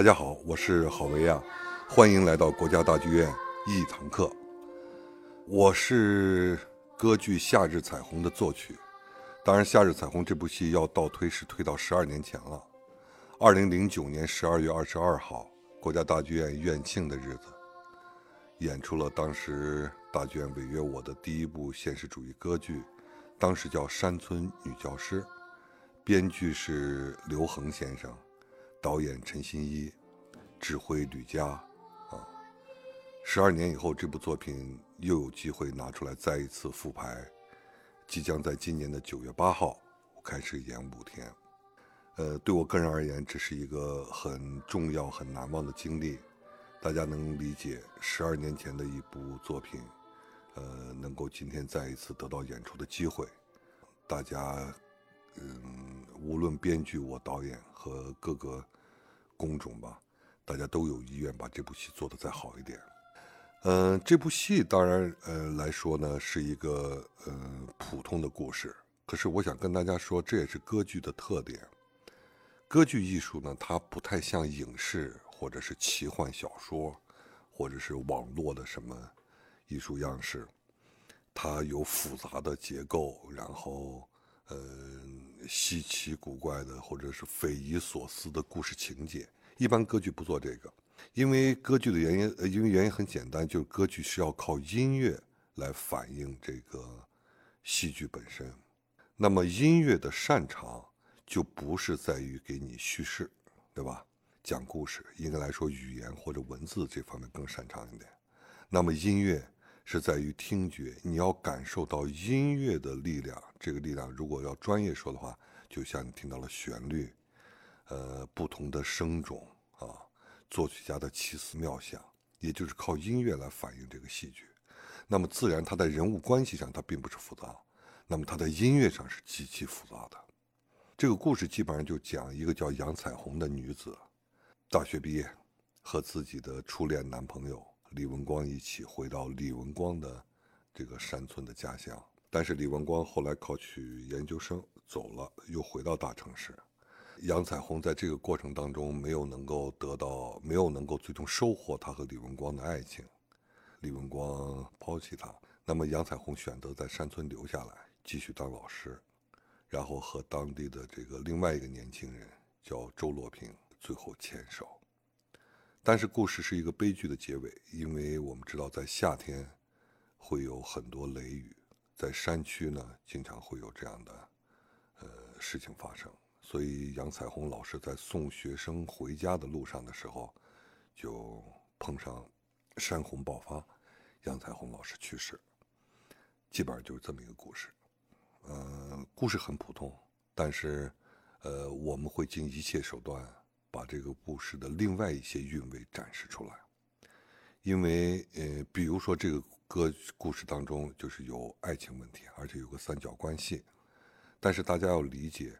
大家好，我是郝维亚，欢迎来到国家大剧院一堂课。我是歌剧《夏日彩虹》的作曲，当然，《夏日彩虹》这部戏要倒推是推到十二年前了。二零零九年十二月二十二号，国家大剧院院庆的日子，演出了当时大剧院违约我的第一部现实主义歌剧，当时叫《山村女教师》，编剧是刘恒先生。导演陈新一，指挥吕嘉，啊，十二年以后，这部作品又有机会拿出来再一次复排，即将在今年的九月八号开始演五天。呃，对我个人而言，这是一个很重要、很难忘的经历。大家能理解，十二年前的一部作品，呃，能够今天再一次得到演出的机会，大家。嗯，无论编剧、我导演和各个工种吧，大家都有意愿把这部戏做得再好一点。嗯，这部戏当然，呃来说呢，是一个呃普通的故事。可是我想跟大家说，这也是歌剧的特点。歌剧艺术呢，它不太像影视或者是奇幻小说，或者是网络的什么艺术样式，它有复杂的结构，然后。嗯，稀奇古怪的或者是匪夷所思的故事情节，一般歌剧不做这个，因为歌剧的原因，呃，因为原因很简单，就是歌剧是要靠音乐来反映这个戏剧本身。那么音乐的擅长就不是在于给你叙事，对吧？讲故事应该来说，语言或者文字这方面更擅长一点。那么音乐。是在于听觉，你要感受到音乐的力量。这个力量，如果要专业说的话，就像你听到了旋律，呃，不同的声种啊，作曲家的奇思妙想，也就是靠音乐来反映这个戏剧。那么自然，它在人物关系上它并不是复杂，那么它在音乐上是极其复杂的。这个故事基本上就讲一个叫杨彩虹的女子，大学毕业，和自己的初恋男朋友。李文光一起回到李文光的这个山村的家乡，但是李文光后来考取研究生走了，又回到大城市。杨彩虹在这个过程当中没有能够得到，没有能够最终收获他和李文光的爱情，李文光抛弃他。那么杨彩虹选择在山村留下来，继续当老师，然后和当地的这个另外一个年轻人叫周洛平，最后牵手。但是故事是一个悲剧的结尾，因为我们知道在夏天会有很多雷雨，在山区呢经常会有这样的呃事情发生，所以杨彩虹老师在送学生回家的路上的时候，就碰上山洪爆发，杨彩虹老师去世，基本上就是这么一个故事。呃，故事很普通，但是呃我们会尽一切手段。把这个故事的另外一些韵味展示出来，因为呃，比如说这个歌故事当中就是有爱情问题，而且有个三角关系。但是大家要理解，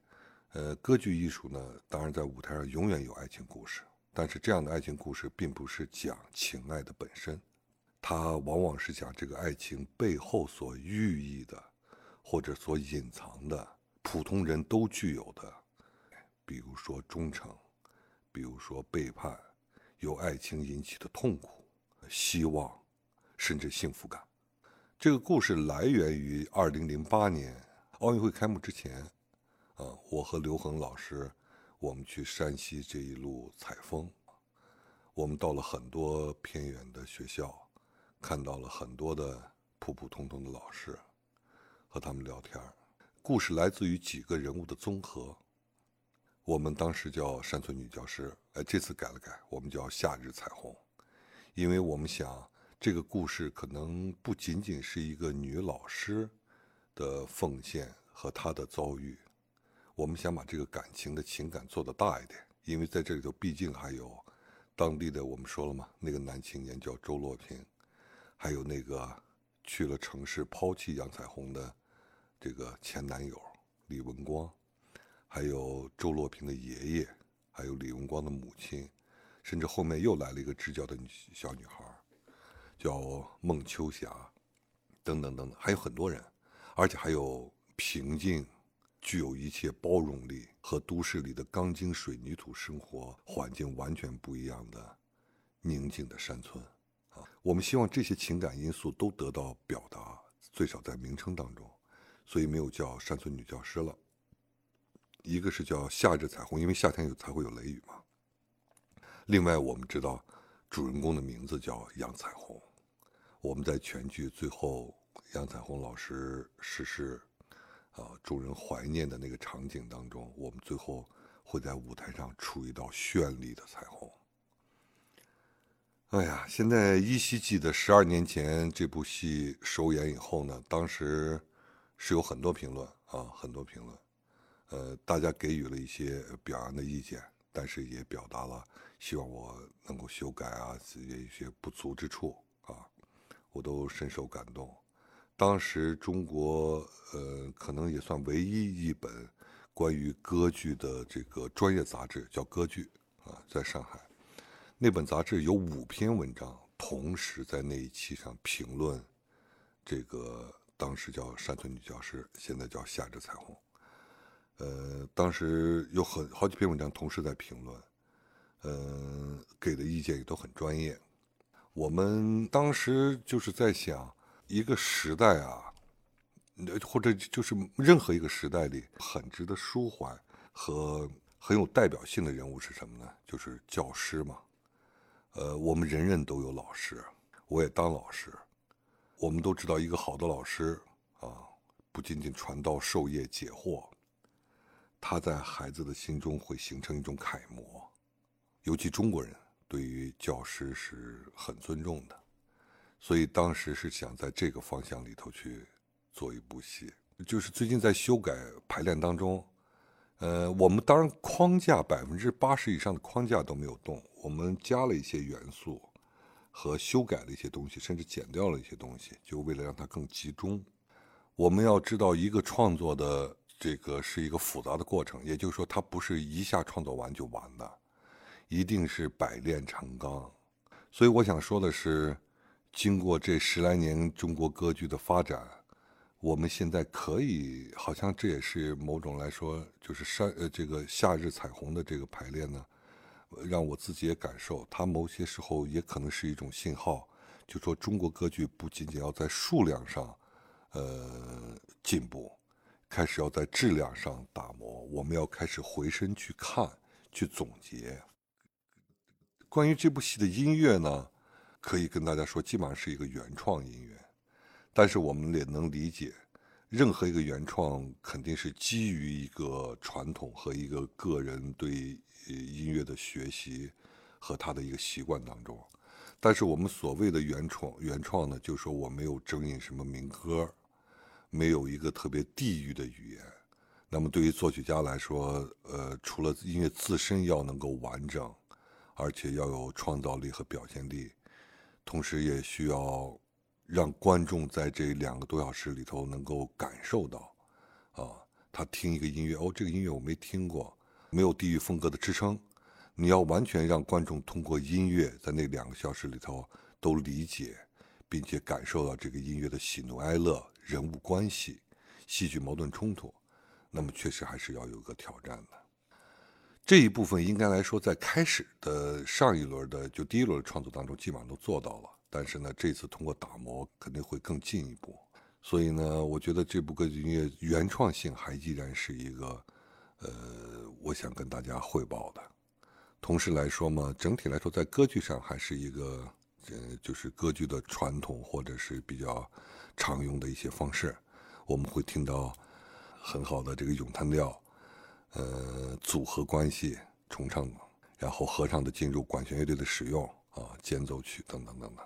呃，歌剧艺术呢，当然在舞台上永远有爱情故事，但是这样的爱情故事并不是讲情爱的本身，它往往是讲这个爱情背后所寓意的，或者所隐藏的普通人都具有的，比如说忠诚。比如说背叛，由爱情引起的痛苦、希望，甚至幸福感。这个故事来源于二零零八年奥运会开幕之前，啊，我和刘恒老师，我们去山西这一路采风，我们到了很多偏远的学校，看到了很多的普普通通的老师，和他们聊天。故事来自于几个人物的综合。我们当时叫山村女教师，哎，这次改了改，我们叫夏日彩虹，因为我们想这个故事可能不仅仅是一个女老师的奉献和她的遭遇，我们想把这个感情的情感做得大一点，因为在这里头毕竟还有当地的我们说了嘛，那个男青年叫周洛平，还有那个去了城市抛弃杨彩虹的这个前男友李文光。还有周洛平的爷爷，还有李文光的母亲，甚至后面又来了一个支教的女小女孩，叫孟秋霞，等等等等，还有很多人，而且还有平静、具有一切包容力和都市里的钢筋水泥土生活环境完全不一样的宁静的山村。啊，我们希望这些情感因素都得到表达，最少在名称当中，所以没有叫山村女教师了。一个是叫夏日彩虹，因为夏天有才会有雷雨嘛。另外，我们知道主人公的名字叫杨彩虹。我们在全剧最后，杨彩虹老师逝世，啊，众人怀念的那个场景当中，我们最后会在舞台上出一道绚丽的彩虹。哎呀，现在依稀记得十二年前这部戏首演以后呢，当时是有很多评论啊，很多评论。呃，大家给予了一些表扬的意见，但是也表达了希望我能够修改啊，也一些不足之处啊，我都深受感动。当时中国呃，可能也算唯一一本关于歌剧的这个专业杂志，叫《歌剧》啊，在上海，那本杂志有五篇文章，同时在那一期上评论这个当时叫山村女教师，现在叫夏至彩虹。呃，当时有很好几篇文章同时在评论，呃，给的意见也都很专业。我们当时就是在想，一个时代啊，或者就是任何一个时代里很值得舒缓和很有代表性的人物是什么呢？就是教师嘛。呃，我们人人都有老师，我也当老师。我们都知道，一个好的老师啊，不仅仅传道授业解惑。他在孩子的心中会形成一种楷模，尤其中国人对于教师是很尊重的，所以当时是想在这个方向里头去做一部戏。就是最近在修改排练当中，呃，我们当然框架百分之八十以上的框架都没有动，我们加了一些元素和修改了一些东西，甚至剪掉了一些东西，就为了让它更集中。我们要知道一个创作的。这个是一个复杂的过程，也就是说，它不是一下创作完就完的，一定是百炼成钢。所以我想说的是，经过这十来年中国歌剧的发展，我们现在可以，好像这也是某种来说，就是山呃这个夏日彩虹的这个排练呢，让我自己也感受，它某些时候也可能是一种信号，就说中国歌剧不仅仅要在数量上，呃进步。开始要在质量上打磨，我们要开始回身去看、去总结。关于这部戏的音乐呢，可以跟大家说，基本上是一个原创音乐。但是我们也能理解，任何一个原创肯定是基于一个传统和一个个人对音乐的学习和他的一个习惯当中。但是我们所谓的原创，原创呢，就是说我没有征引什么民歌。没有一个特别地域的语言，那么对于作曲家来说，呃，除了音乐自身要能够完整，而且要有创造力和表现力，同时也需要让观众在这两个多小时里头能够感受到，啊，他听一个音乐，哦，这个音乐我没听过，没有地域风格的支撑，你要完全让观众通过音乐在那两个小时里头都理解，并且感受到这个音乐的喜怒哀乐。人物关系、戏剧矛盾冲突，那么确实还是要有个挑战的。这一部分应该来说，在开始的上一轮的就第一轮创作当中，基本上都做到了。但是呢，这次通过打磨，肯定会更进一步。所以呢，我觉得这部歌剧音乐原创性还依然是一个，呃，我想跟大家汇报的。同时来说嘛，整体来说，在歌剧上还是一个，呃，就是歌剧的传统或者是比较。常用的一些方式，我们会听到很好的这个咏叹调，呃，组合关系、重唱，然后合唱的进入，管弦乐队的使用啊，间奏曲等等等等。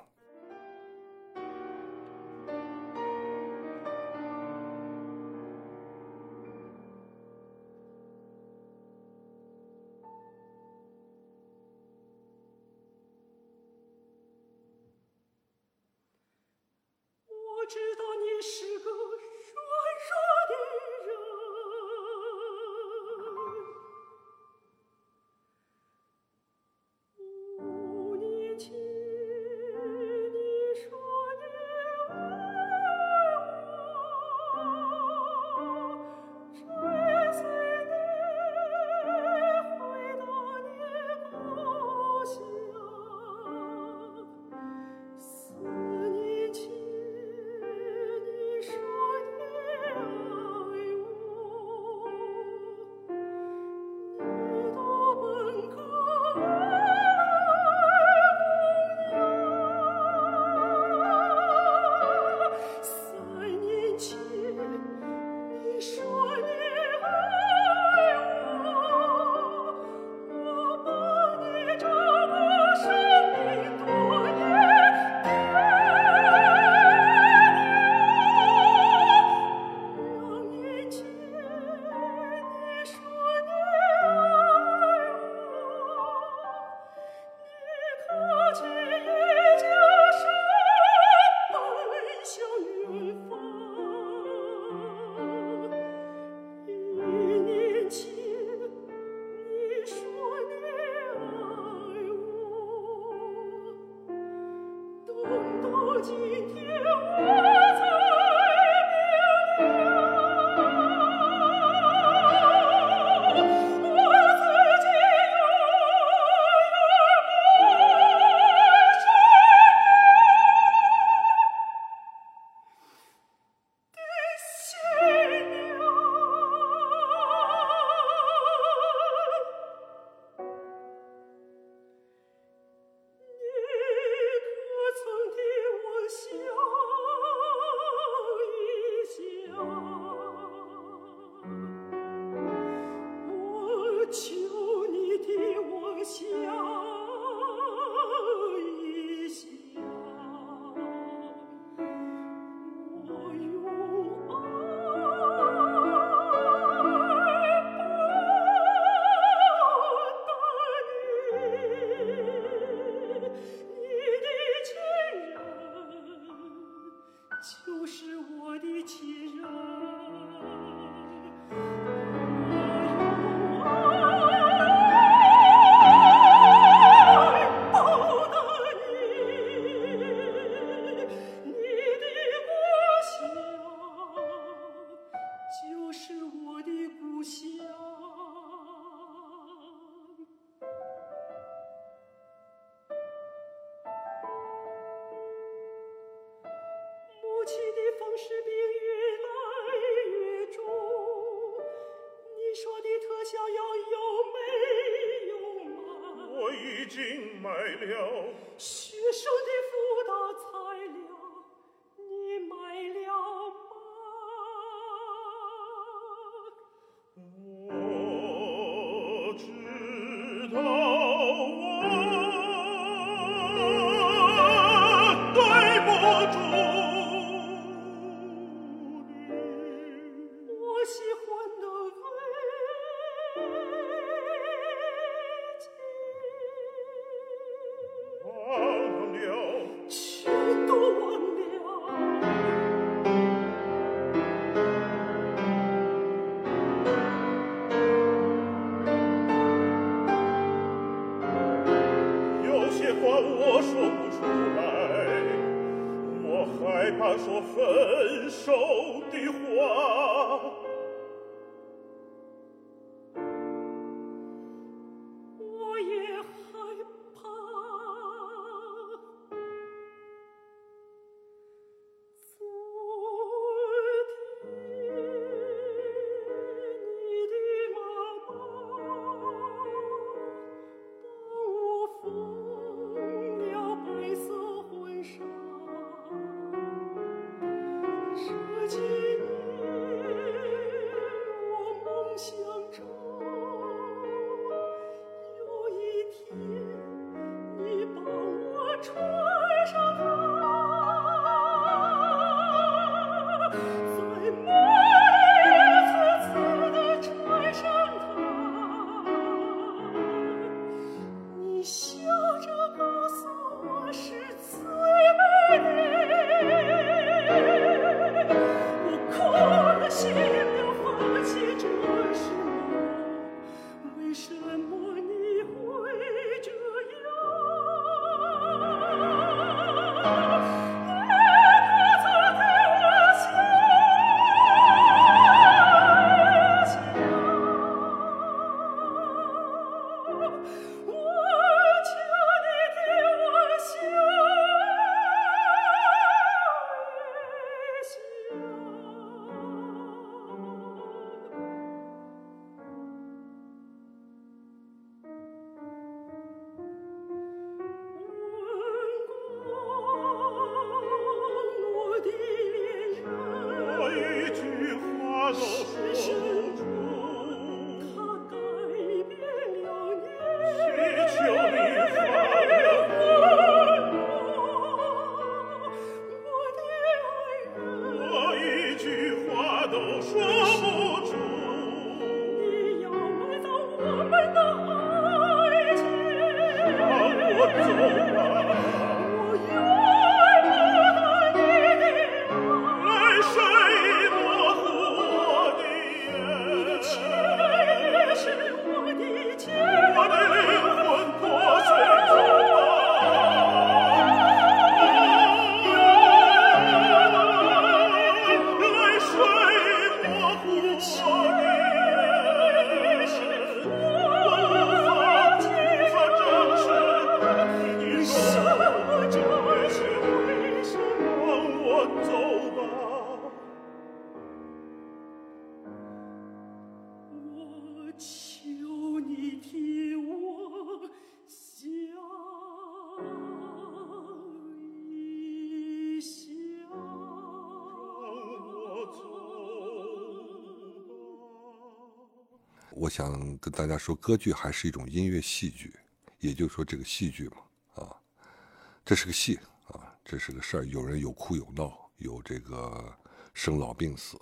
知分我想跟大家说，歌剧还是一种音乐戏剧，也就是说，这个戏剧嘛，啊，这是个戏啊，这是个事儿，有人有哭有闹，有这个生老病死，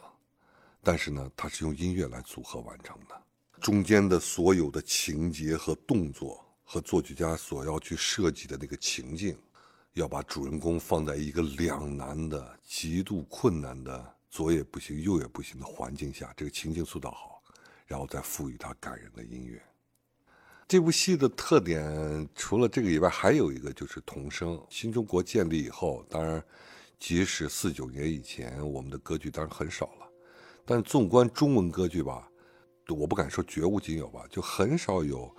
但是呢，它是用音乐来组合完成的，中间的所有的情节和动作，和作曲家所要去设计的那个情境，要把主人公放在一个两难的、极度困难的左也不行、右也不行的环境下，这个情境塑造好。然后再赋予它感人的音乐。这部戏的特点除了这个以外，还有一个就是童声。新中国建立以后，当然，即使四九年以前，我们的歌剧当然很少了。但纵观中文歌剧吧，我不敢说绝无仅有吧，就很少有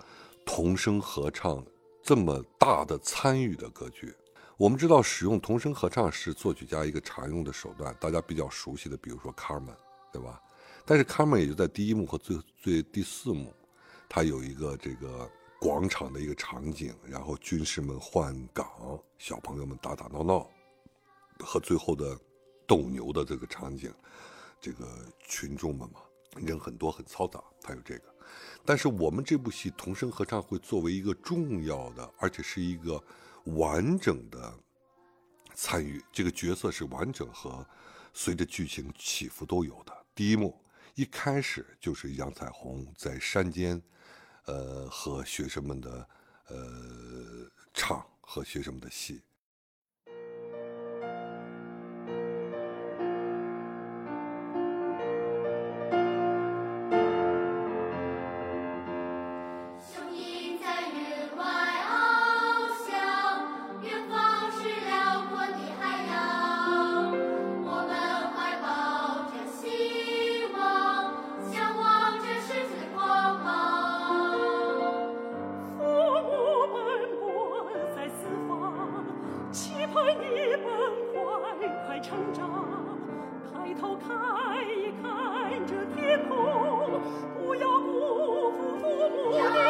童声合唱这么大的参与的歌剧。我们知道，使用童声合唱是作曲家一个常用的手段，大家比较熟悉的，比如说《卡门》，对吧？但是卡门也就在第一幕和最最第四幕，它有一个这个广场的一个场景，然后军士们换岗，小朋友们打打闹闹，和最后的斗牛的这个场景，这个群众们嘛，人很多很嘈杂，它有这个。但是我们这部戏童声合唱会作为一个重要的，而且是一个完整的参与，这个角色是完整和随着剧情起伏都有的。第一幕一开始就是杨彩虹在山间，呃，和学生们的呃唱和学生们的戏。成长。抬头看一看这天空，不要辜负父母的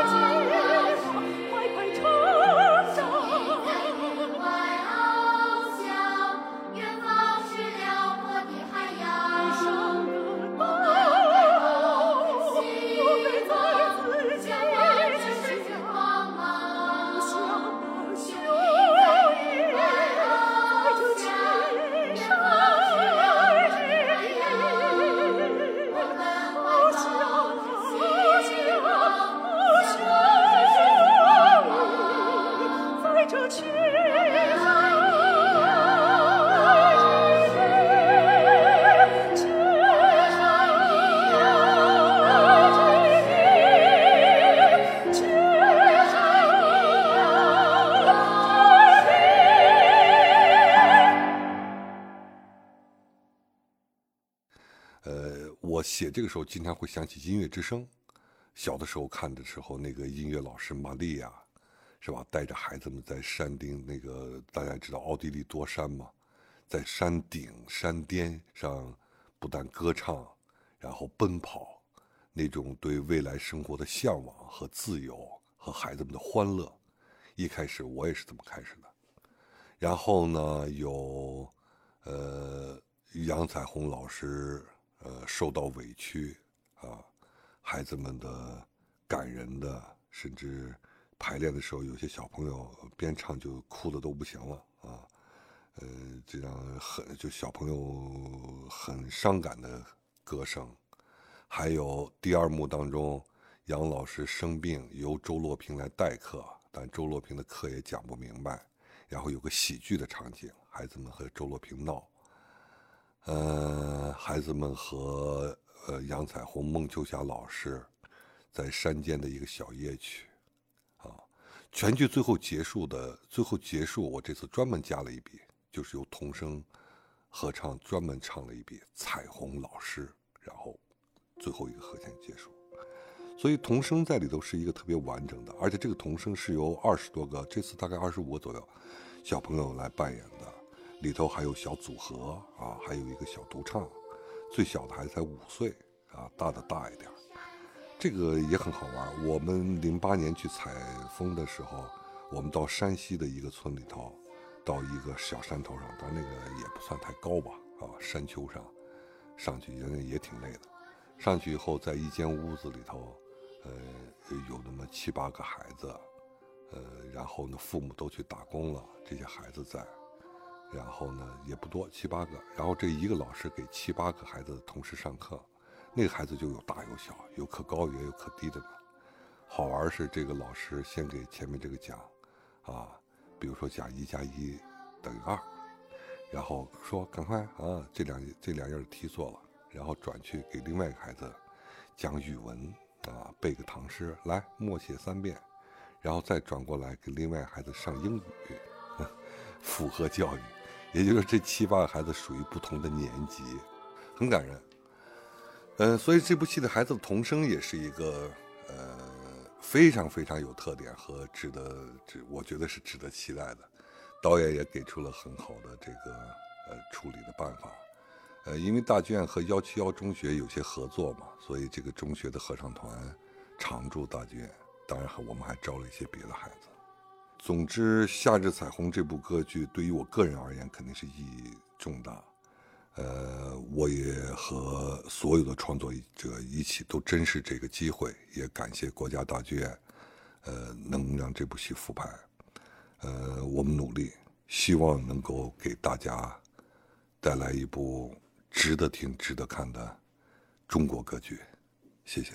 写这个时候经常会想起音乐之声。小的时候看的时候，那个音乐老师玛利亚，是吧？带着孩子们在山顶，那个大家知道奥地利多山吗？在山顶、山巅上，不但歌唱，然后奔跑，那种对未来生活的向往和自由，和孩子们的欢乐。一开始我也是这么开始的。然后呢，有呃杨彩虹老师呃受到委屈啊，孩子们的感人的，甚至排练的时候，有些小朋友边唱就哭的都不行了啊，呃，这样很就小朋友很伤感的歌声，还有第二幕当中，杨老师生病，由周洛平来代课，但周洛平的课也讲不明白，然后有个喜剧的场景，孩子们和周洛平闹，呃，孩子们和呃杨彩虹、孟秋霞老师在山间的一个小夜曲，全剧最后结束的最后结束，我这次专门加了一笔，就是由童声合唱专门唱了一笔《彩虹老师》，然后最后一个和弦结束。所以童声在里头是一个特别完整的，而且这个童声是由二十多个，这次大概二十五个左右小朋友来扮演的，里头还有小组合啊，还有一个小独唱，最小的还才五岁啊，大的大一点。这个也很好玩。我们零八年去采风的时候，我们到山西的一个村里头，到一个小山头上，但那个也不算太高吧，啊，山丘上，上去人家也挺累的。上去以后，在一间屋子里头，呃，有那么七八个孩子，呃，然后呢，父母都去打工了，这些孩子在，然后呢也不多，七八个，然后这一个老师给七八个孩子同时上课，那个孩子就有大有小，有可高也有可低的呢。好玩是这个老师先给前面这个讲，啊，比如说讲一加一等于二，然后说赶快啊，这两这两页题做了，然后转去给另外一个孩子讲语文啊，背个唐诗，来默写三遍，然后再转过来给另外孩子上英语，复合教育，也就是这七八个孩子属于不同的年级，很感人。嗯，所以这部戏的孩子的童声也是一个呃非常非常有特点和值得值，我觉得是值得期待的。导演也给出了很好的这个呃处理的办法。呃，因为大剧院和幺七幺中学有些合作嘛，所以这个中学的合唱团常驻大剧院当然，我们还招了一些别的孩子。总之，《夏日彩虹》这部歌剧对于我个人而言肯定是意义重大。呃，我也和所有的创作者一起都珍视这个机会，也感谢国家大剧院，呃，能让这部戏复排。呃，我们努力，希望能够给大家带来一部值得听、值得看的中国歌剧。谢谢。